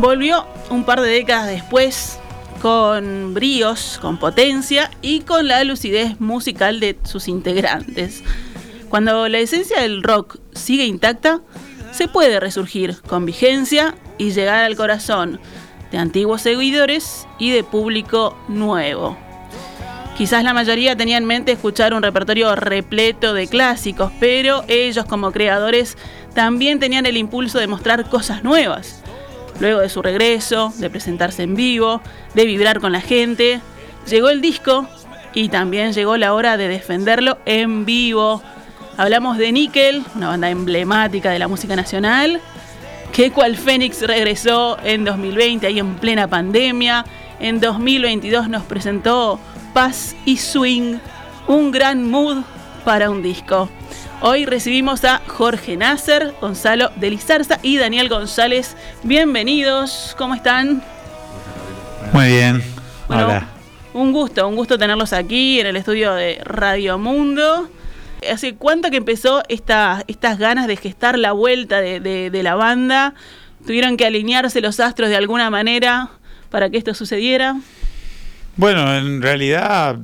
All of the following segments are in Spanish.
Volvió un par de décadas después con bríos, con potencia y con la lucidez musical de sus integrantes. Cuando la esencia del rock sigue intacta, se puede resurgir con vigencia y llegar al corazón de antiguos seguidores y de público nuevo. Quizás la mayoría tenía en mente escuchar un repertorio repleto de clásicos, pero ellos como creadores también tenían el impulso de mostrar cosas nuevas Luego de su regreso, de presentarse en vivo, de vibrar con la gente, llegó el disco y también llegó la hora de defenderlo en vivo. Hablamos de Nickel, una banda emblemática de la música nacional, que cual Fénix regresó en 2020, ahí en plena pandemia. En 2022 nos presentó Paz y Swing, un gran mood para un disco. Hoy recibimos a Jorge Nasser, Gonzalo de Lizarza y Daniel González. Bienvenidos, ¿cómo están? Muy bien. Hola. Un gusto, un gusto tenerlos aquí en el estudio de Radio Mundo. ¿Hace cuánto que empezó esta, estas ganas de gestar la vuelta de, de la banda? ¿Tuvieron que alinearse los astros de alguna manera para que esto sucediera? Bueno, en realidad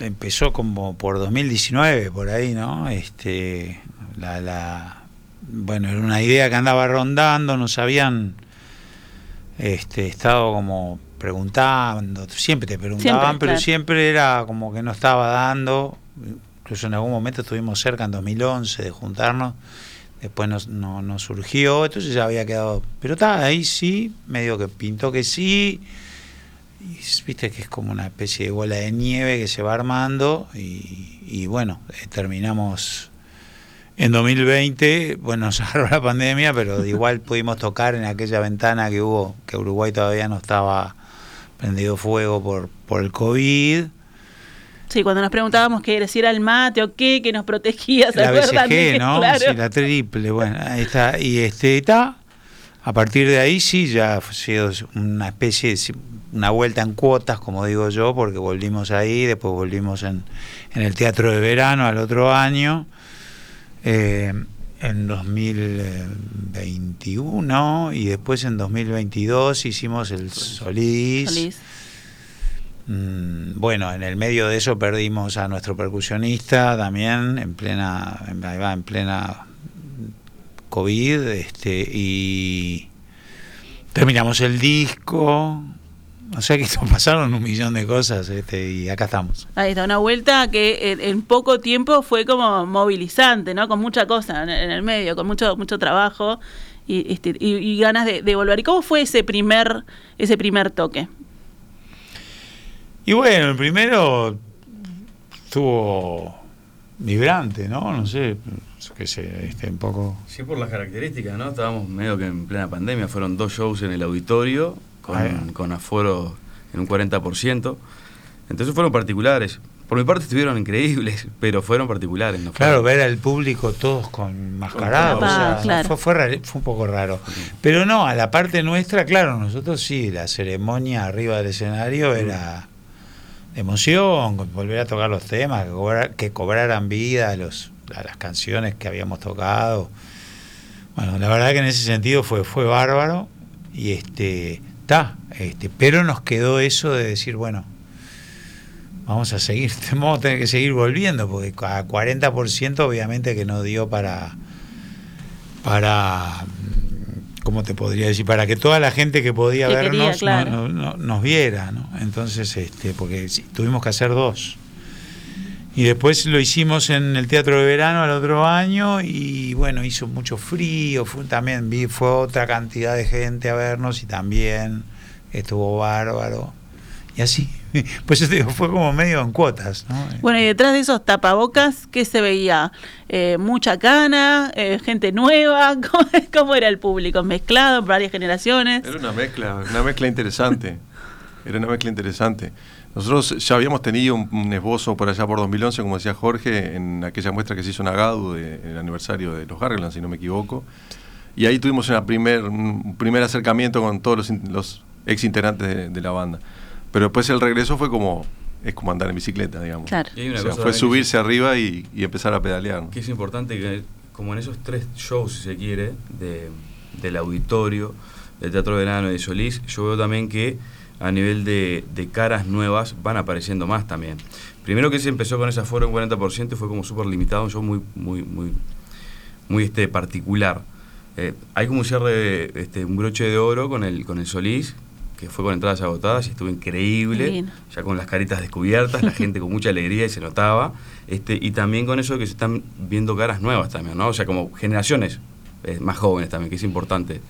empezó como por 2019, por ahí, ¿no? Este, la, la, bueno, era una idea que andaba rondando, nos habían este, estado como preguntando, siempre te preguntaban, pero siempre era como que no estaba dando, incluso en algún momento estuvimos cerca en 2011 de juntarnos, después no, no, surgió, entonces ya había quedado, pero está, ahí sí, medio que pintó que sí, y viste que es como una especie de bola de nieve que se va armando y, bueno, eh, terminamos en 2020, bueno, nos agarró la pandemia, pero igual pudimos tocar en aquella ventana que hubo, que Uruguay todavía no estaba prendido fuego por, por el COVID. Sí, cuando nos preguntábamos qué si era el mate o qué, que nos protegía, ¿se la BCG, ¿no? Sí, la triple, bueno, ahí está. Y este está, a partir de ahí sí ya ha sido una especie de una vuelta en cuotas, como digo yo, porque volvimos ahí, después volvimos en, en el Teatro de Verano al otro año, eh, en 2021 y después en 2022 hicimos el Solís. Mm, bueno, en el medio de eso perdimos a nuestro percusionista también en plena, en plena COVID, este, y terminamos el disco, o sea que pasaron un millón de cosas este, y acá estamos. Ahí está, una vuelta que en, poco tiempo fue como movilizante, ¿no? Con mucha cosa en, el medio, con mucho mucho trabajo y, este, y, ganas de, volver. ¿Y cómo fue ese primer, ese primer toque? Y bueno, el primero estuvo vibrante, ¿no? No sé, que se este, un poco... Sí, por las características, ¿no? Estábamos medio que en plena pandemia, fueron dos shows en el auditorio con, aforo en un 40%. Entonces fueron particulares. Por mi parte estuvieron increíbles, pero fueron particulares. claro, ver al público todos con mascarados, fue, fue, un poco raro. Pero no, a la parte nuestra, claro, nosotros sí, la ceremonia arriba del escenario era emoción, volver a tocar los temas, que, cobraran vida los, a las canciones que habíamos tocado. Bueno, la verdad que en ese sentido fue, fue bárbaro. Y este este, pero nos quedó eso de decir, bueno, vamos a seguir, vamos a tener que seguir volviendo, porque a 40% obviamente que no dio para, para, ¿cómo te podría decir? Para que toda la gente que podía Que vernos quería, claro. no- no- no- nos viera, ¿no? Entonces, este, porque tuvimos que hacer dos. Y después lo hicimos en el Teatro de Verano el otro año y bueno, hizo mucho frío, fue, también vi, fue otra cantidad de gente a vernos y también estuvo bárbaro. Y así, pues yo te digo, fue como medio en cuotas, ¿no? Bueno, y detrás de esos tapabocas, ¿qué se veía? Eh, mucha cana, eh, gente nueva, ¿Cómo, cómo era el público? ¿Mezclado, varias generaciones? Era una mezcla, una mezcla interesante. Era una mezcla interesante. Nosotros ya habíamos tenido un, un esbozo por allá por 2011, como decía Jorge, en aquella muestra que se hizo en Agadu, de- en el aniversario de los Garland, si no me equivoco. Y ahí tuvimos una primer, un primer acercamiento con todos los, ex integrantes de, de la banda. Pero después el regreso fue como, es como andar en bicicleta, digamos. Claro. O sea, fue subirse arriba y, y empezar a pedalear. ¿no? que es importante que como en esos tres shows si se quiere de, del auditorio del Teatro Verano y de Solís yo veo también que a nivel de, de caras nuevas van apareciendo más también primero que se empezó con ese aforo en 40% y fue como súper limitado un show muy muy muy muy este particular Eh, hay como un cierre este, un broche de oro con el con el Solís que fue con entradas agotadas y estuvo increíble ya con las caritas descubiertas, la gente con mucha alegría y se notaba, este, y también con eso que se están viendo caras nuevas también, ¿no? O sea, como generaciones eh, más jóvenes también, que es importante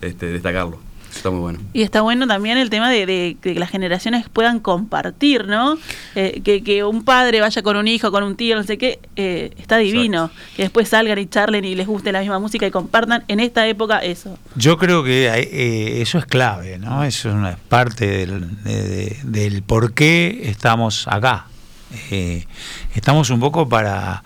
este, destacarlo. Está muy bueno. Y está bueno también el tema de, de que las generaciones puedan compartir, ¿no? Eh, que, que un padre vaya con un hijo, con un tío, no sé qué, eh, está divino. Que después salgan y charlen y les guste la misma música y compartan en esta época eso. Yo creo que eh, eso es clave, ¿no? Eso es una parte del, de- de- del por qué estamos acá. Eh, estamos un poco para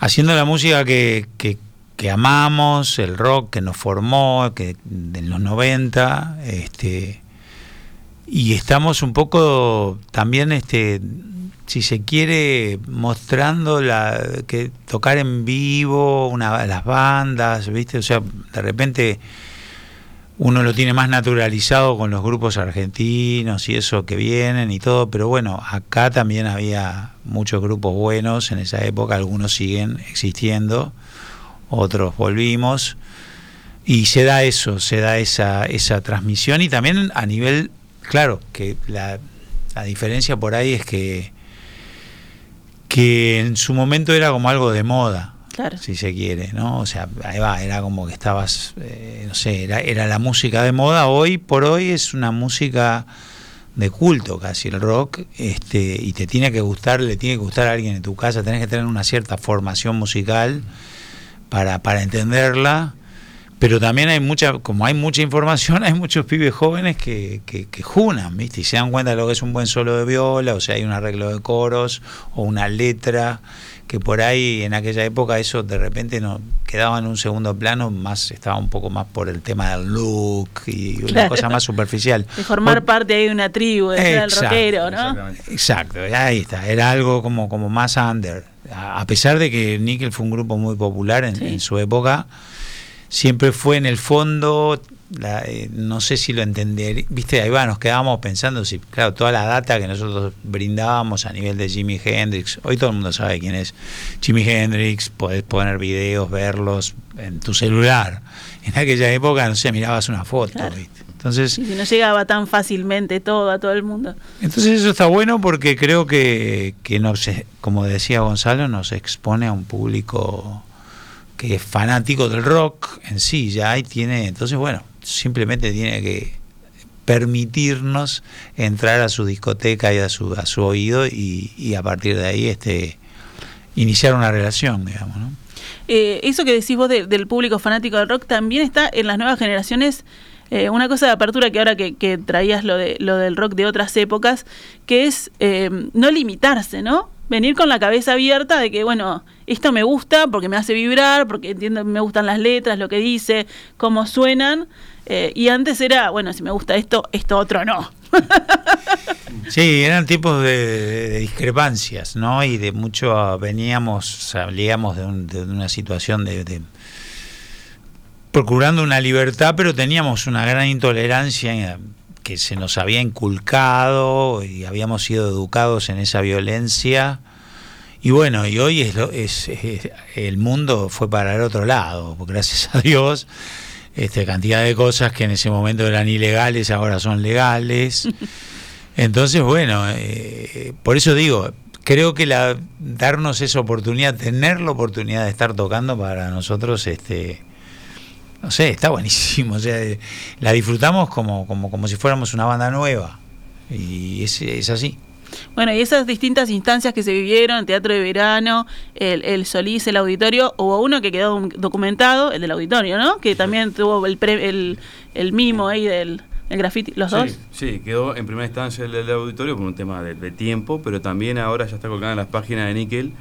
haciendo la música que, que- que amamos, el rock que nos formó, que en los 90, este, y estamos un poco también este si se quiere mostrando la que tocar en vivo una las bandas viste o sea de repente uno lo tiene más naturalizado con los grupos argentinos y eso que vienen y todo pero bueno acá también había muchos grupos buenos en esa época algunos siguen existiendo otros volvimos. Y se da eso, se da esa, esa transmisión. Y también a nivel, claro, que la, la diferencia por ahí es que, que en su momento era como algo de moda, Claro. si se quiere, ¿no? O sea, ahí va, era como que estabas, eh, no sé, era, era la música de moda, hoy por hoy es una música de culto casi el rock, este, y te tiene que gustar, le tiene que gustar a alguien en tu casa, tenés que tener una cierta formación musical para, para entenderla, pero también hay mucha, como hay mucha información, hay muchos pibes jóvenes que, que, que junan, ¿viste? Y se dan cuenta de lo que es un buen solo de viola, o sea, hay un arreglo de coros, o una letra, que por ahí en aquella época eso de repente no quedaba en un segundo plano, más estaba un poco más por el tema del look y una Claro. cosa más superficial. De formar Por- parte ahí de una tribu, de ser el rockero, ¿no? Exacto, ahí está, era algo como, como más under. A a pesar de que Nickel fue un grupo muy popular en, Sí. en su época, siempre fue en el fondo, la, eh, no sé si lo entender, viste, ahí va, nos quedábamos pensando si, claro, toda la data que nosotros brindábamos a nivel de Jimi Hendrix, hoy todo el mundo sabe quién es Jimi Hendrix, podés poner videos, verlos en tu celular. En aquella época, no sé, mirabas una foto, Claro. ¿viste? Entonces, Y si no llegaba tan fácilmente todo a todo el mundo. entonces eso está bueno porque creo que, que nos, como decía Gonzalo, nos expone a un público que es fanático del rock en sí, ya y tiene, entonces bueno, simplemente tiene que permitirnos entrar a su discoteca y a su, a su oído y, y a partir de ahí este iniciar una relación, digamos, ¿no? Eh, eso que decís vos de- del público fanático del rock también está en las nuevas generaciones. eh, una cosa de apertura que ahora que, que traías lo, de, lo del rock de otras épocas, que es eh, no limitarse, ¿no? Venir con la cabeza abierta de que, bueno, esto me gusta porque me hace vibrar, porque entiendo, me gustan las letras, lo que dice, cómo suenan. eh, y antes era, bueno, si me gusta esto, esto otro no. Sí, eran tipos de, discrepancias, ¿no? Y de mucho veníamos, salíamos de, un- de una situación de, de- procurando una libertad, pero teníamos una gran intolerancia que se nos había inculcado y habíamos sido educados en esa violencia. Y bueno, y hoy es, lo- es, es- el mundo fue para el otro lado, gracias a Dios, este, cantidad de cosas que en ese momento eran ilegales ahora son legales. Entonces, bueno, eh, por eso digo, creo que la, darnos esa oportunidad, tener la oportunidad de estar tocando para nosotros, este, no sé, está buenísimo. O sea, la disfrutamos como, como, como si fuéramos una banda nueva. Y es, es así. Bueno, y esas distintas instancias que se vivieron, el teatro de verano, el, el Solís, el auditorio, hubo uno que quedó documentado, el del auditorio, ¿no? Que también tuvo el, pre- el, el mimo ahí del el graffiti, los dos. Sí, quedó en primera instancia el del auditorio por un tema de, de tiempo, pero también ahora ya está colgada en las páginas de Nickel,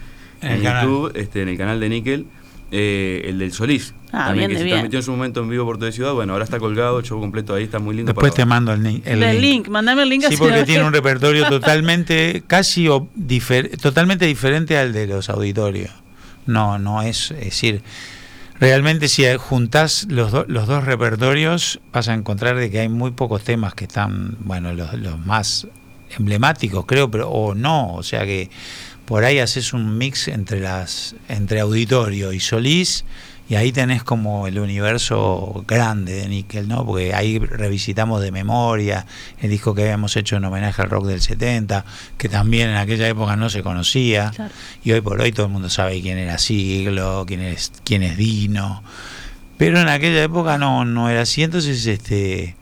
En en, el canal. YouTube, este, en el canal de Nickel, eh, el del Solís. Ah, también bien que de se bien. transmitió en su momento en vivo por toda ciudad. Bueno, ahora está colgado, el show completo ahí, está muy lindo. Después te mando el, ni- el link. link, mandame el link Sí, porque tiene un repertorio totalmente, casi o- difer- totalmente diferente al de los auditorios. No, no es, es decir, realmente si juntás los, do- los dos repertorios vas a encontrar de que hay muy pocos temas que están, bueno, los, los más emblemáticos creo, pero o no, o sea que por ahí haces un mix entre las entre auditorio y Solís y ahí tenés como el universo grande de Nickel, ¿no? Porque ahí revisitamos de memoria el disco que habíamos hecho en homenaje al rock del 70, que también en aquella época no se conocía. Claro. Y hoy por hoy todo el mundo sabe quién era Siglo, quién es, quién es Dino. Pero en aquella época no, no era así. Entonces, este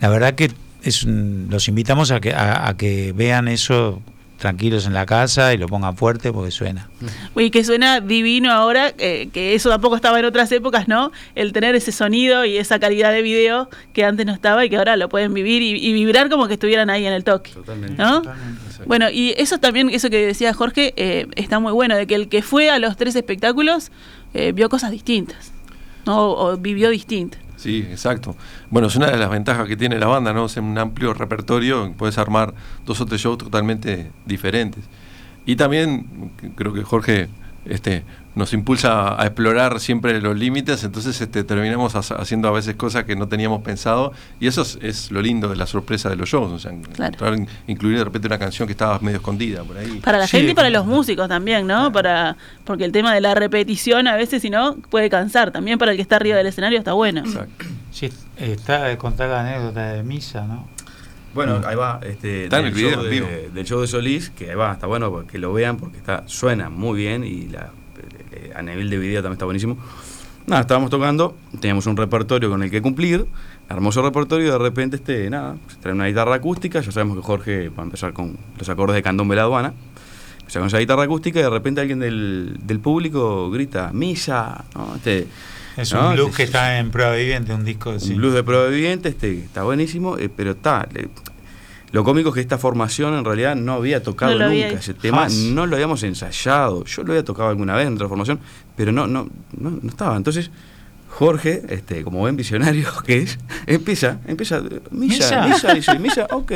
la verdad que es los invitamos a que, a, a que vean eso tranquilos en la casa y lo pongan fuerte porque suena. Y que suena divino ahora, eh, que eso tampoco estaba en otras épocas, ¿no? El tener ese sonido y esa calidad de video que antes no estaba y que ahora lo pueden vivir y, y vibrar como que estuvieran ahí en el toque. Totalmente. ¿No? Bueno, y eso también, eso que decía Jorge, eh, está muy bueno, de que el que fue a los tres espectáculos eh, vio cosas distintas, ¿no? O vivió distinto. Sí, exacto. Bueno, es una de las ventajas que tiene la banda, ¿no? Es un amplio repertorio, puedes armar dos o tres shows totalmente diferentes. Y también creo que Jorge este, nos impulsa a explorar siempre los límites, entonces este, terminamos ha- haciendo a veces cosas que no teníamos pensado y eso es, es lo lindo de la sorpresa de los shows, o sea, Claro. incluir de repente una canción que estaba medio escondida por ahí. Para la Sí, gente y para los músicos también, ¿no? Para Porque el tema de la repetición a veces, si no, puede cansar. También para el que está arriba del escenario está bueno. Exacto. Sí, está contar la anécdota de misa, ¿no? Bueno, ahí va, este, Está en del el video, show en de- vivo. del show de Solís, que ahí va, está bueno que lo vean porque está, suena muy bien y la, eh, a nivel de video también está buenísimo. Nada, estábamos tocando, teníamos un repertorio con el que cumplir, hermoso repertorio y de repente, este, nada, se trae una guitarra acústica, ya sabemos que Jorge va a empezar con los acordes de Candombe la aduana, empieza con esa guitarra acústica y de repente alguien del, del público grita, misa, ¿no? Este, Es ¿no? un blues Este, que está en prueba viviente, un disco un sí. blues de prueba viviente, este, está buenísimo, eh, pero está. le- lo cómico es que esta formación en realidad no había tocado No nunca. había- Ese tema no lo habíamos ensayado. Yo lo había tocado alguna vez en otra formación, pero no, no, no, no estaba. Entonces, Jorge, este, como buen visionario que es, empieza, empieza, misa, Misa. misa, dice, misa, ok,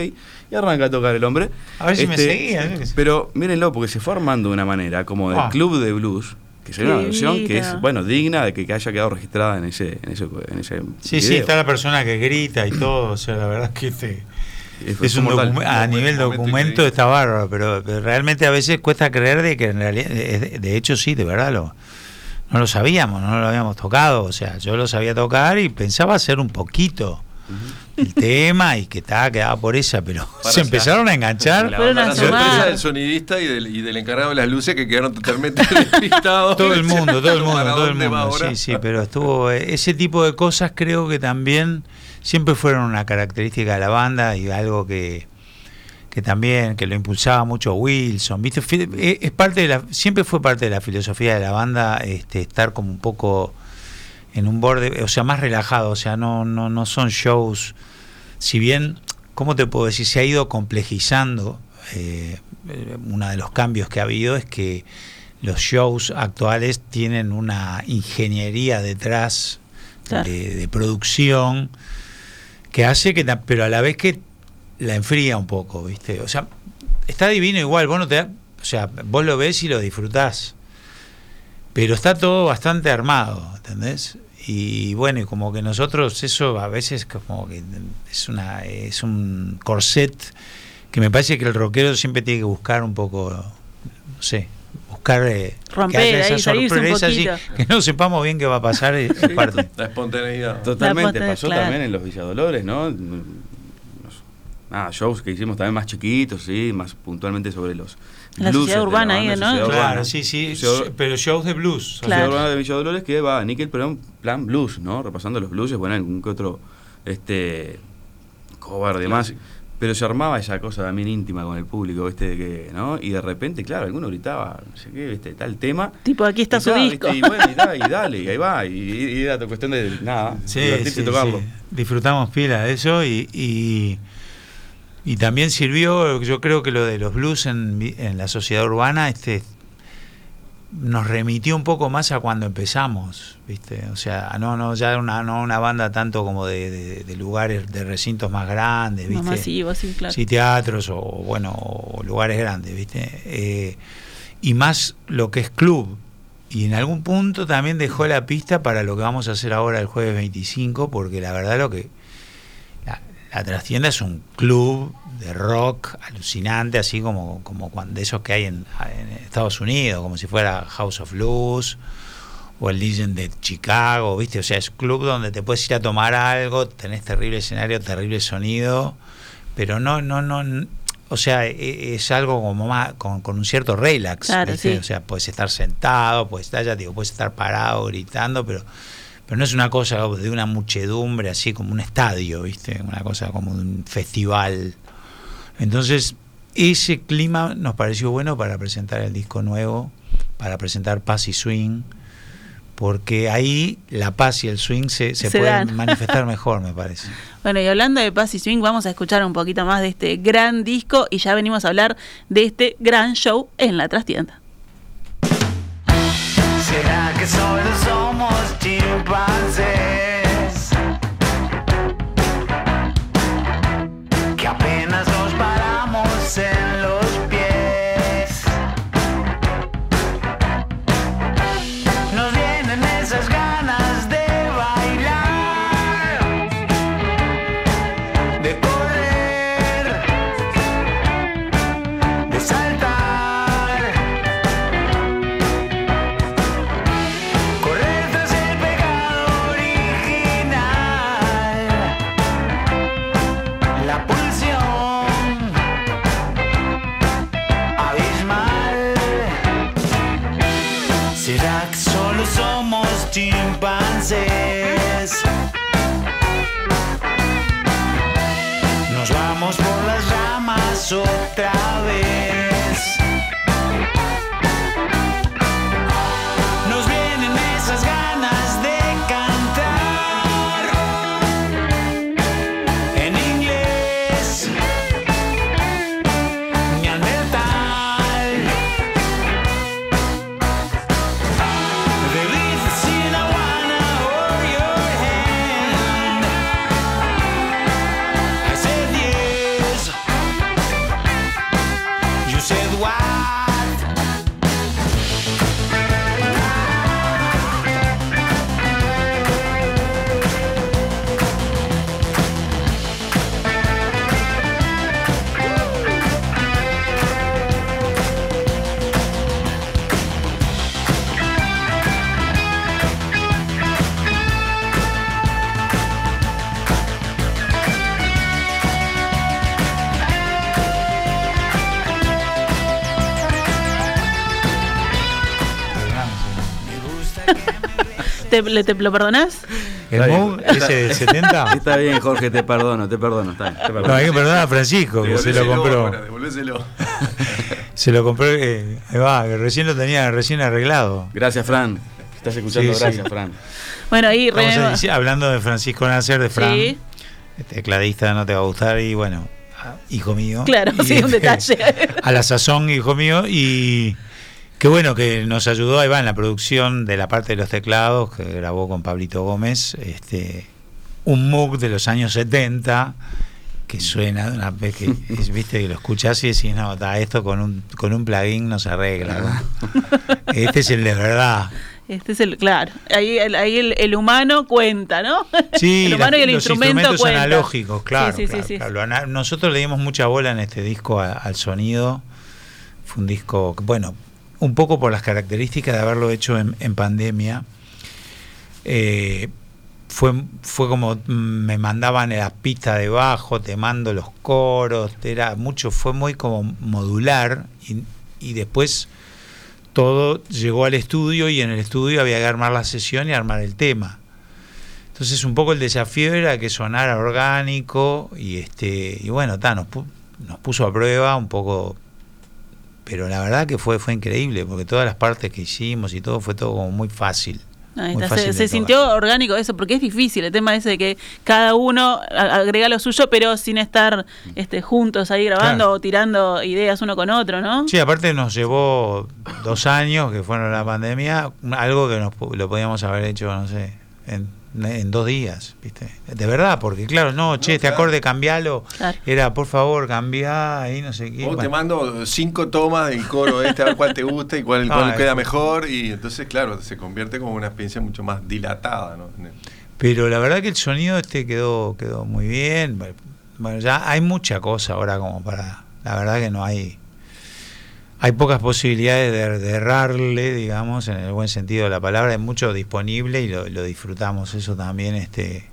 y arranca a tocar el hombre. Este, A ver si me seguía, qué sé. Pero mírenlo, porque se fue armando de una manera como del Ah. club de blues, que sería una versión que es, bueno, digna de que, que haya quedado registrada en ese, en ese, en ese Sí, sí, está la persona que grita y todo, o sea, la verdad es que este, es un docu- a nivel documento está bárbaro, pero, pero realmente a veces cuesta creer de que en realidad, de, de hecho sí, de verdad lo, no lo sabíamos, no lo habíamos tocado, o sea, yo lo sabía tocar y pensaba hacer un poquito el tema y que estaba quedaba por esa, pero Para se allá. empezaron a enganchar. La sorpresa del sonidista y del, y del encargado de las luces que quedaron totalmente despistados. Todo el mundo, todo el mundo, ¿Para todo el mundo. Sí, sí, pero estuvo eh, ese tipo de cosas creo que también siempre fueron una característica de la banda y algo que que también que lo impulsaba mucho Wilson, ¿viste? Eh, Es parte de la siempre fue parte de la filosofía de la banda este estar como un poco en un borde, o sea, más relajado, o sea, no no no son shows si bien ¿cómo te puedo decir? Se ha ido complejizando eh, uno de los cambios que ha habido es que los shows actuales tienen una ingeniería detrás Claro. de, de producción que hace que, pero a la vez que la enfría un poco, ¿viste? O sea, está divino igual, vos no te o sea, vos lo ves y lo disfrutás, pero está todo bastante armado, ¿entendés? Y bueno, y como que nosotros eso a veces como que es una es un corset que me parece que el rockero siempre tiene que buscar un poco, no sé, buscar eh, Romper que haya esa sorpresa, que no sepamos bien qué va a pasar es parte. La espontaneidad. Totalmente, La pasó claro. también en los Villadolores, ¿no? Nada, shows que hicimos también más chiquitos, sí, más puntualmente sobre los La blueses sociedad urbana ahí, ¿no? sociedad Claro, urbana. sí, sí, Sociedad- pero shows de blues. Sociedad Claro. Urbana de Villadolores que va a Nickel, pero en plan blues, ¿no? Repasando los blues, bueno, algún que otro este cover demás. Pero se armaba esa cosa también íntima con el público, ¿viste? De que, ¿no? Y de repente, claro, alguno gritaba, no sé qué, ¿viste? Tal tema. Tipo, aquí está Y su disco. ¿viste? Y bueno, y, da, y dale, y ahí va. Y, y era cuestión de nada, Sí, sí, tocarlo. sí. Disfrutamos pila de eso y, y, también sirvió, yo creo que lo de los blues en, en la sociedad urbana este nos remitió un poco más a cuando empezamos, ¿viste? O sea, no no ya una no una banda tanto como de, de- de lugares de recintos más grandes, Más ¿viste? masivo, sí, claro. Sí, teatros o bueno, o lugares grandes, ¿viste? Eh, y más lo que es club. Y en algún punto también dejó la pista para lo que vamos a hacer ahora el jueves 25, porque la verdad lo que... La, trastienda es un club de rock alucinante, así como, como cuando, de esos que hay en, en Estados Unidos, como si fuera House of Blues o el Legend de Chicago, ¿viste? O sea, es club donde te puedes ir a tomar algo, tenés terrible escenario, terrible sonido, pero no, no, no, o sea, e- es algo como más, con, con un cierto relax, Claro, ¿viste? sí. O sea, puedes estar sentado, puedes estar, ya digo, puedes estar parado, gritando, pero, pero no es una cosa de una muchedumbre así como un estadio, ¿viste? Una cosa como un festival. Entonces, ese clima nos pareció bueno para presentar el disco nuevo, para presentar Paz y Swing, porque ahí la paz y el swing se, se, Se pueden dan. manifestar mejor, me parece. Bueno, y hablando de Paz y Swing, vamos a escuchar un poquito más de este gran disco y ya venimos a hablar de este gran show en la trastienda. ¿Será que solo somos chimpancés? Chimpancés? Nos vamos por las ramas otra vez. ¿Te, le- te lo perdonás? ¿El Está bien. Moog, ese de 70? Está bien, Jorge, te perdono, te perdono. Está bien, te perdono. No, hay que perdonar a Francisco, que se lo compró. Se lo compró, eh, ahí va, que recién lo tenía recién arreglado. Gracias, Fran. Estás escuchando, Sí, sí. gracias, Fran. Bueno, ahí re- hablando de Francisco Nacer, de Fran, Sí. tecladista no te va a gustar y bueno, ah, hijo mío. Claro, Y, sí, un detalle. a la sazón, hijo mío, y qué bueno que nos ayudó, ahí va, en la producción de la parte de los teclados, que grabó con Pablito Gómez, este un MOOC de los años 70 que suena una vez que es- viste que lo escuchás y decís no ta, esto con un con un plugin no se arregla ¿no? este es el de verdad Este es el, claro, ahí, el, ahí el, el humano cuenta, ¿no? Sí, el humano y el los instrumento instrumentos cuentan. analógicos, claro. Sí, sí, claro, sí, claro. Nosotros le dimos mucha bola en este disco a- al sonido. Fue un disco, que, bueno, un poco por las características de haberlo hecho en, pandemia. Eh, fue, fue como mm, me mandaban las pistas de bajo, te mando los coros, era mucho, fue muy como modular y, y después todo llegó al estudio y en el estudio había que armar la sesión y armar el tema. Entonces un poco el desafío era que sonara orgánico y este y bueno, ta, nos, nos puso a prueba un poco pero la verdad que fue fue increíble porque todas las partes que hicimos y todo fue todo como muy fácil. Ahí está, se, sintió orgánico eso, porque es difícil el tema ese de que cada uno agrega lo suyo, pero sin estar este, juntos ahí grabando Claro. o tirando ideas uno con otro, ¿no? Sí, aparte nos llevó dos años, que fueron la pandemia, algo que nos, lo podíamos haber hecho, no sé, en, en dos días, ¿viste? De verdad, porque claro, no, che, este claro. acorde cambialo, Claro. era por favor, cambiá ahí, no sé qué. Vos te mando cinco tomas del coro este, a ver cuál te gusta y cuál, cuál Ah, queda es- mejor. Y entonces, claro, se convierte como una experiencia mucho más dilatada, ¿no? Pero la verdad que el sonido este quedó, quedó muy bien. Bueno, ya hay mucha cosa ahora como para. La verdad que no hay. Hay pocas posibilidades de, de errarle, digamos, en el buen sentido de la palabra. Hay mucho disponible y lo, disfrutamos. Eso también, este.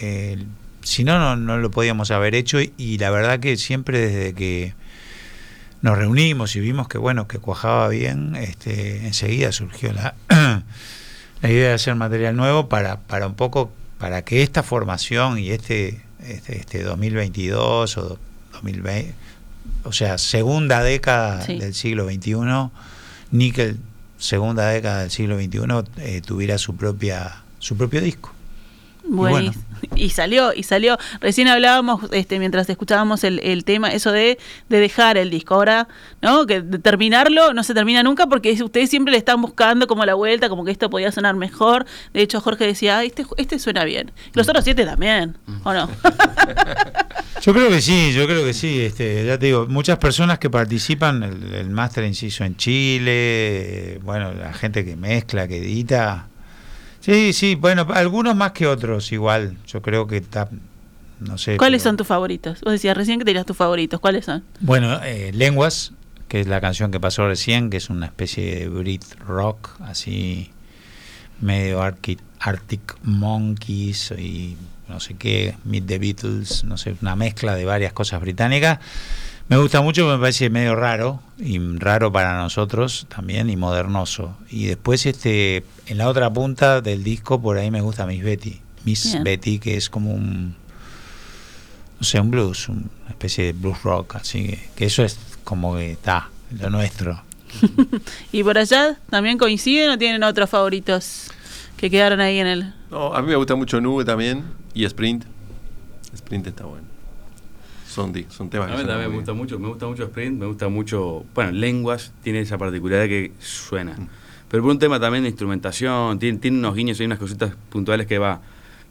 eh, si no, no, lo podíamos haber hecho. Y, y la verdad que siempre desde que nos reunimos y vimos que bueno, que cuajaba bien, este, enseguida surgió la, la idea de hacer material nuevo para, para un poco, para que esta formación y este, este, este 2022 o 2020, o sea, segunda década Sí. del siglo XXI, Nickel, segunda década del siglo XXI, eh, tuviera su propia su propio disco. Buenísimo. Y salió, y salió. Recién hablábamos, este, mientras escuchábamos el, el tema, eso de, de dejar el disco. Ahora, ¿no? Que de terminarlo no se termina nunca porque es- ustedes siempre le están buscando como la vuelta, como que esto podía sonar mejor. De hecho, Jorge decía, "Ay, este, este suena bien. Los otros siete también, ¿o no? Yo creo que sí, yo creo que sí. Este, ya te digo, muchas personas que participan, el, el máster inciso en Chile, bueno, la gente que mezcla, que edita. Sí, sí, bueno, algunos más que otros, igual. Yo creo que está, no sé. ¿Cuáles pero- son tus favoritos? Vos decías recién que tenías tus favoritos. ¿Cuáles son? Bueno, eh, Lenguas, que es la canción que pasó recién, que es una especie de Brit rock, así medio Arctic, Arctic Monkeys y no sé qué, Meet the Beatles, no sé, una mezcla de varias cosas británicas. Me gusta mucho, me parece medio raro, y raro para nosotros también, y modernoso. Y después, este en la otra punta del disco, por ahí me gusta Miss Betty. Miss Bien. Betty, que es como un, no sé, un blues, una especie de blues rock, así que, que eso es como que está, lo nuestro. ¿Y por allá también coinciden o tienen otros favoritos que quedaron ahí en el... No, a mí me gusta mucho Nube también y Sprint. Sprint está bueno. Son, di- son temas A mí también me gusta bien. mucho, me gusta mucho Sprint, me gusta mucho, bueno, lenguas, tiene esa particularidad que suena. Pero por un tema también de instrumentación, tiene, tiene unos guiños y unas cositas puntuales que va.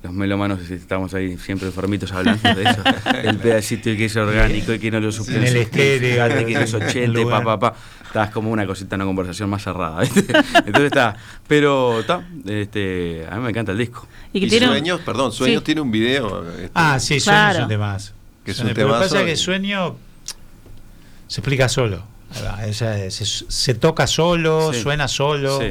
Los melómanos estamos ahí siempre enfermitos hablando de eso. el pedacito y que es orgánico y que no lo suple. En el estéreo, que el 80, pa, lugar. pa, pa. Estás como una cosita, una conversación más cerrada. ¿viste? Entonces está. Pero está, este, a mí me encanta el disco. Y que Y tiene un- Sueños, perdón, Sueños Sí. tiene un video. este, Ah, sí, Sueño Claro. es un temazo. Que es un pero lo que pasa es que Sueño se explica solo. O sea, se, se toca solo, Sí. suena solo. Sí.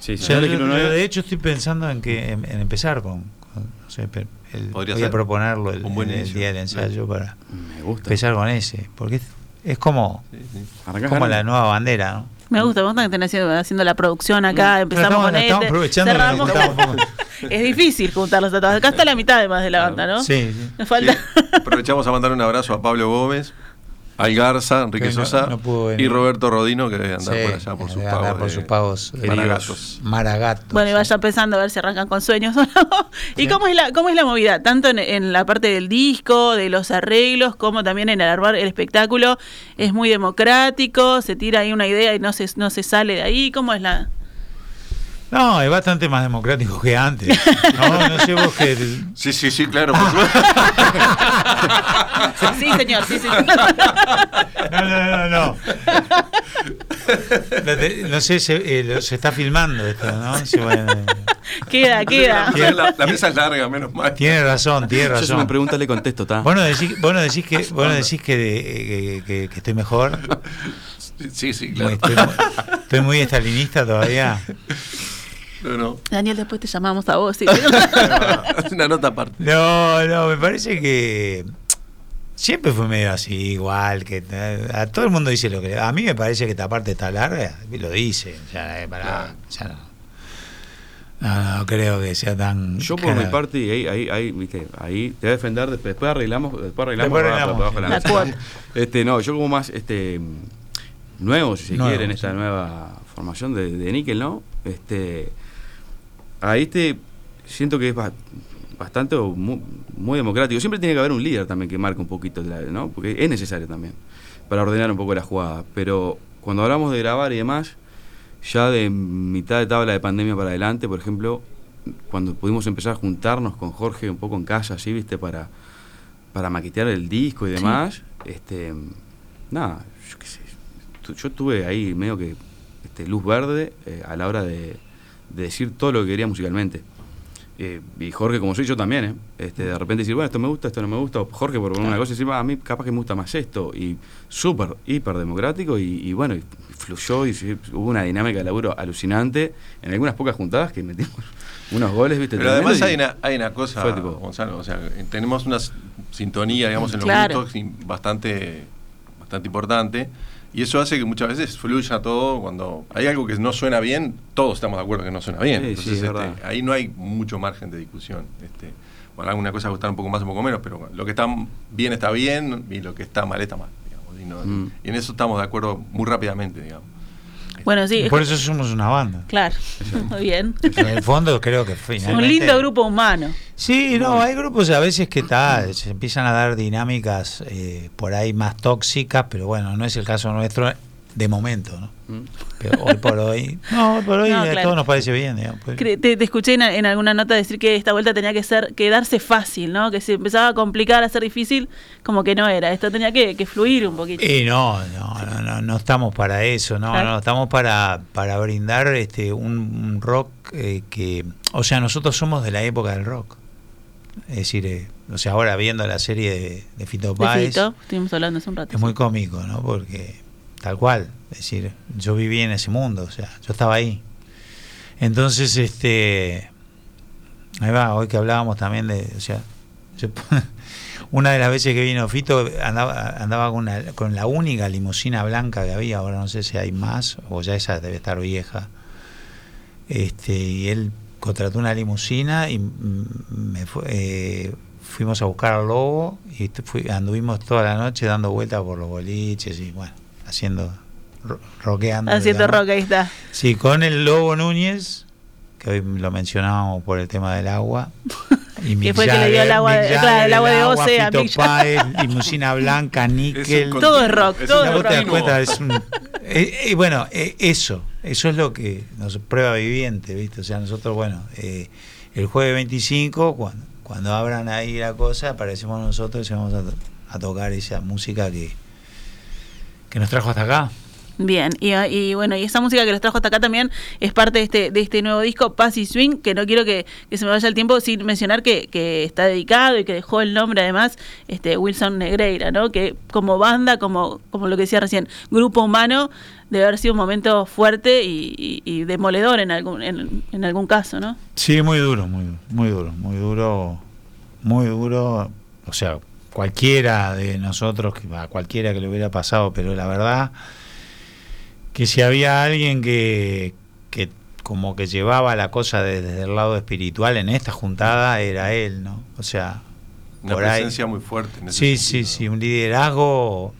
Sí, O sí. sea, Yo yo- de hecho estoy pensando en que en, en empezar con- no sé, el- voy a proponerlo el, un buen el inicio. día del ensayo para Me gusta. empezar con ese, porque es, es como, Sí, sí. Arrancás como la nueva bandera, ¿no? Me gusta, me gusta que estén haciendo, haciendo la producción acá, empezamos estamos- con este, aprovechando, cerramos. Es difícil juntarlos a todos. Acá está la mitad además de la banda, ¿no? Sí, sí. Nos falta... Sí. Aprovechamos a mandar un abrazo a Pablo Gómez, Al Garza, Enrique no- Sosa no pudo venir. y Roberto Rodino, que debe andar Sí, por allá por sus pagos. andar por de- sus pagos de de Maragatos. Maragatos. Bueno, y vaya pensando a ver si arrancan con sueños o no. ¿Y Sí. cómo es la cómo es la movida? Tanto en, en la parte del disco, de los arreglos, como también en el armar el espectáculo. ¿Es muy democrático? ¿Se tira ahí una idea y no se, no se sale de ahí? ¿Cómo es la...? No, es bastante más democrático que antes. No, no sé vos que. Sí, sí, sí, claro. por supuesto. Sí, señor, sí, señor. No, no, no, no. No, sé, se, eh, se está filmando esto, ¿no? Sí, bueno, eh, Queda, queda. La, mesa es larga, menos mal. tiene razón, tiene Yo si me razón. pregunta le contesto, ¿está? Vos no decís, vos no decís que, vos no decís que, de- que- que- que estoy mejor. Sí, sí, claro. Estoy muy estalinista todavía. No, no. Daniel, después te llamamos a vos. sí. Es una nota aparte. No, no, me parece que siempre fue medio así, igual, que a todo el mundo dice lo que... A mí me parece que esta parte está larga, y lo dice, ya, eh, Claro. ya no. No, no creo que sea tan... Yo por mi parte, y ahí, ahí, ahí, viste, ahí te voy a defender, después, después arreglamos, después arreglamos, Después para- arreglamos, para- para. Este, no, yo como más este nuevo, si se Nuevo, quiere, en esta sí. nueva formación de, de níquel, ¿no? Este ahí este siento que es ba- bastante o muy, muy democrático. Siempre tiene que haber un líder también que marque un poquito, ¿no? Porque es necesario también para ordenar un poco la jugada. Pero cuando hablamos de grabar y demás, ya de mitad de tabla de pandemia para adelante, por ejemplo, cuando pudimos empezar a juntarnos con Jorge un poco en casa, así, ¿viste? Para, para maquetear el disco y demás, este nada, yo qué sé, yo tuve ahí medio que este, luz verde eh, a la hora de, de decir todo lo que quería musicalmente. Eh, y Jorge, como soy yo también, ¿eh? este, de repente decir, bueno, esto me gusta, esto no me gusta, o Jorge por poner una cosa y decir, "Ah, a mí capaz que me gusta más esto, y súper, hiper democrático, y, y bueno, y fluyó, y sí, hubo una dinámica de laburo alucinante, en algunas pocas juntadas que metimos unos goles, ¿viste? Pero además hay y- una, hay una cosa, Fue tipo- Gonzalo, o sea, tenemos una sintonía, digamos, en los Claro. gustos bastante, bastante importante. Y eso hace que muchas veces fluya todo. Cuando hay algo que no suena bien, todos estamos de acuerdo que no suena bien. Sí, Entonces, es este, ahí no hay mucho margen de discusión. Este, bueno, alguna cosa gustar un poco más, un poco menos, pero lo que está bien está bien y lo que está mal está mal. Digamos, y, no- Mm. y en eso estamos de acuerdo muy rápidamente, digamos. Bueno, sí. Por eso somos una banda. Claro. Muy bien. En el fondo creo que finalmente... Un lindo grupo humano. Sí, no, hay grupos a veces que tal, se empiezan a dar dinámicas eh, por ahí más tóxicas, pero bueno, no es el caso nuestro de momento, ¿no? ¿Mm? Pero hoy por hoy, no, hoy por hoy No, a claro. todos nos parece bien, digamos, pues. Te, te escuché en, en alguna nota decir que esta vuelta tenía que ser quedarse fácil, ¿no? Que se empezaba a complicar, a ser difícil, como que no era. Esto tenía que, que fluir un poquito. Y no, no, no, no, no estamos para eso, no, Claro. no, estamos para, para brindar este un, un rock eh, que, o sea, nosotros somos de la época del rock. Es decir, eh, o sea, ahora viendo la serie de, de Fito De Páez, Fito, estuvimos hablando hace un rato. es muy cómico, ¿no? Porque tal cual, es decir, yo viví en ese mundo, o sea, yo estaba ahí. Entonces, este, ahí va, hoy que hablábamos también de, o sea, yo- una de las veces que vino Fito andaba, andaba con, una- con la única limusina blanca que había, ahora no sé si hay más, o ya esa debe estar vieja. Este, y él contrató una limusina y me fue- eh, fuimos a buscar al lobo y anduvimos toda la noche dando vueltas por los boliches y bueno, haciendo, ro- rockeando. Haciendo rock, ahí está. Sí, con el Lobo Núñez, que hoy lo mencionábamos por el tema del agua. Y Que fue el que le dio el agua de- claro, el agua de Oce a Mick. Páez, limusina blanca, níquel. Todo es rock, todo es vos te das rock. cuenta, es un- eh, eh, bueno, eh, eso, eso es lo que nos prueba viviente, ¿viste? O sea, nosotros, bueno, eh, el jueves 25, cuando, cuando abran ahí la cosa, aparecemos nosotros y vamos a, to- a tocar esa música que, que nos trajo hasta acá. Bien, y, y bueno, y esa música que los trajo hasta acá también es parte de este, de este nuevo disco, Paz y Swing, que no quiero que, que se me vaya el tiempo sin mencionar que, que está dedicado y que dejó el nombre además este Wilson Negreira, ¿no? Que como banda, como, como lo que decía recién, grupo humano, debe haber sido un momento fuerte y, y- y demoledor en algún, en, en algún caso, ¿no? Sí, muy duro, muy, muy duro, muy duro, muy duro. O sea, cualquiera de nosotros, que a cualquiera que le hubiera pasado, pero la verdad que si había alguien que, que como que llevaba la cosa de- desde el lado espiritual en esta juntada, era él, ¿no? O sea, Una por ahí. presencia muy fuerte. en ese Sí, sentido, sí, sí, un liderazgo,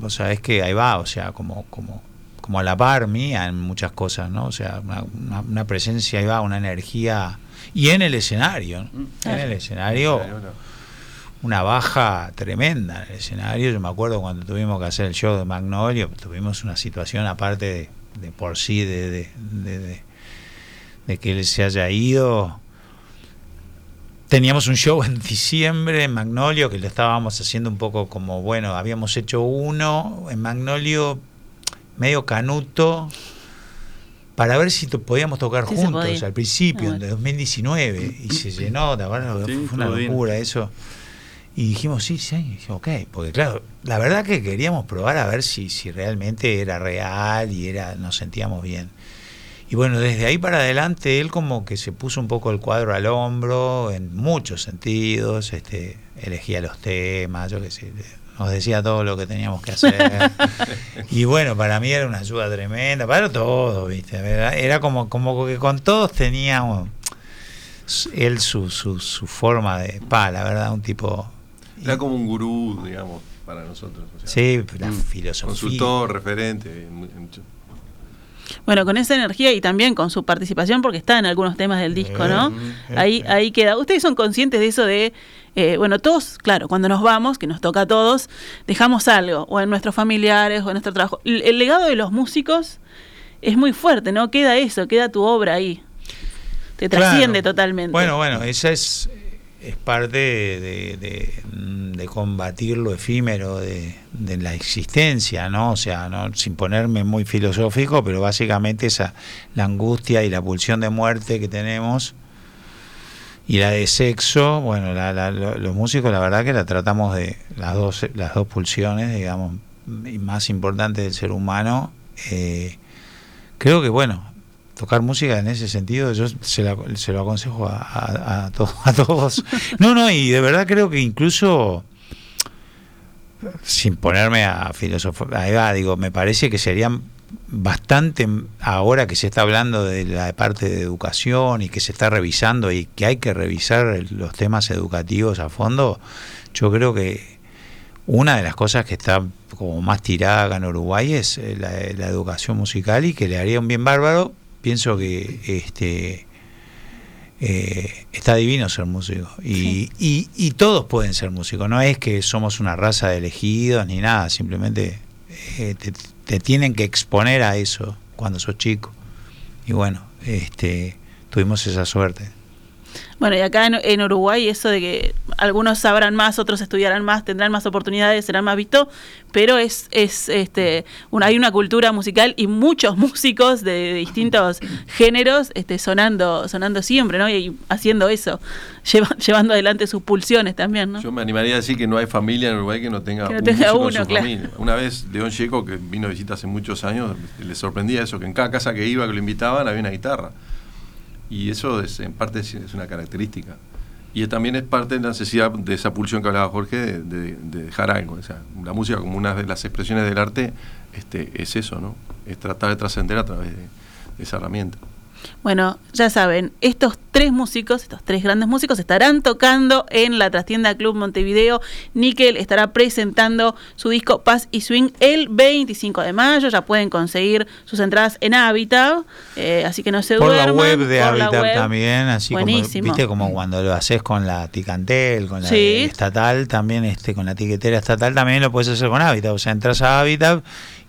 o sea, es que ahí va, o sea, como, como, como a la par mía en muchas cosas, ¿no? O sea, una, una- una presencia, ahí va, una energía, y en el escenario, ¿no? en el escenario, no. Una baja tremenda en el escenario, yo me acuerdo cuando tuvimos que hacer el show de Magnolio, tuvimos una situación aparte de, de por sí, de, de, de- de- de que él se haya ido. Teníamos un show en diciembre en Magnolio que lo estábamos haciendo un poco como, bueno, habíamos hecho uno en Magnolio medio canuto para ver si podíamos tocar Sí juntos al principio, Ah, en bueno. 2019, y se llenó, la verdad, Sí, fue una bien. locura eso. Y dijimos, sí, sí, dijimos, ok, porque claro, la verdad que queríamos probar a ver si, si realmente era real y era nos sentíamos bien. Y bueno, desde ahí para adelante él como que se puso un poco el cuadro al hombro en muchos sentidos, este, elegía los temas, yo qué sé, nos decía todo lo que teníamos que hacer. y bueno, para mí era una ayuda tremenda, para todos, ¿viste? Era, era como, como que con todos teníamos él su, su, su forma de, pa, la verdad, un tipo... Era como un gurú, digamos, para nosotros. o sea, Sí, la Mm. filosofía. Consultor, referente. mucho- Bueno, con esa energía y también con su participación, porque está en algunos temas del disco, ¿no? Eh, Ahí, eh. ahí queda. Ustedes son conscientes de eso de, eh, bueno, todos, claro, cuando nos vamos, que nos toca a todos, dejamos algo, o en nuestros familiares, o en nuestro trabajo. El, el legado de los músicos es muy fuerte, ¿no? Queda eso, queda tu obra ahí. Te trasciende Claro. totalmente. Bueno, bueno, esa es, es parte de, de- combatir lo efímero de, la existencia, ¿no? O sea, no sin ponerme muy filosófico, pero básicamente esa la angustia y la pulsión de muerte que tenemos y la de sexo, bueno, la- la- lo- los músicos la verdad que la tratamos de las dos las dos pulsiones, digamos, más importantes del ser humano. eh, creo que bueno, tocar música en ese sentido, yo se, la- se lo aconsejo a, a- a to- a todos. No, no, y de verdad creo que incluso, sin ponerme a va, digo, me parece que serían bastante, ahora que se está hablando de la parte de educación y que se está revisando y que hay que revisar los temas educativos a fondo, yo creo que una de las cosas que está como más tirada acá en Uruguay es eh, la, la educación musical y que le haría un bien bárbaro. Pienso que este eh, está divino ser músico y, y, y todos pueden ser músicos. No es que somos una raza de elegidos ni nada, simplemente eh, te, te tienen que exponer a eso cuando sos chico. Y bueno, este tuvimos esa suerte. Bueno, y acá en, en Uruguay eso de que algunos sabrán más, otros estudiarán más, tendrán más oportunidades, serán más vistos, pero es, es este, una, hay una cultura musical y muchos músicos de, distintos géneros este, sonando, sonando siempre, ¿no? Y, haciendo eso, lleva- llevando adelante sus pulsiones también, ¿no? Yo me animaría a decir que no hay familia en Uruguay que no tenga Que no un tenga músico en uno, su claro. familia. Una vez León Checo, que vino de visita hace muchos años, le sorprendía eso, que en cada casa que iba, que lo invitaban, había una guitarra. Y eso es, en parte es, es una característica. Y también es parte de la necesidad de esa pulsión que hablaba Jorge de, de- de dejar algo. O sea, la música como una de las expresiones del arte este, es eso, ¿no? Es tratar de trascender a través de esa herramienta. Bueno, ya saben, estos tres músicos, estos tres grandes músicos estarán tocando en la trastienda Club Montevideo. Nickel estará presentando su disco Paz y Swing el 25 de mayo. Ya pueden conseguir sus entradas en Habitat, eh, así que no se Por la duerman. web de por la Habitat también, así Buenísimo. como viste como cuando lo haces con la Ticantel, con la Sí. estatal, también este con la tiquetera estatal también lo puedes hacer con Habitat, o sea, entras a Habitat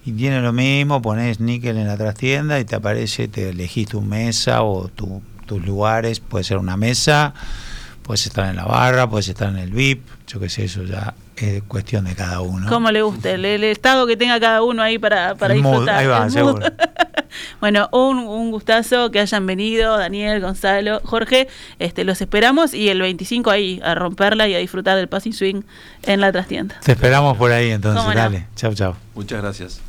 y tiene lo mismo, pones níquel en la trastienda y te aparece, te elegís tu mesa o tu- tus lugares, puede ser una mesa, puedes estar en la barra, puedes estar en el VIP, yo qué sé, eso ya es cuestión de cada uno. Como le guste, el, el estado que tenga cada uno ahí para, para El mood, disfrutar. ahí va, el mood. seguro. bueno, un, un gustazo que hayan venido, Daniel, Gonzalo, Jorge. Este, los esperamos y el 25 ahí a romperla y a disfrutar del passing swing en la trastienda. Te esperamos por ahí entonces, Cómo no. dale, chau chau. Muchas gracias.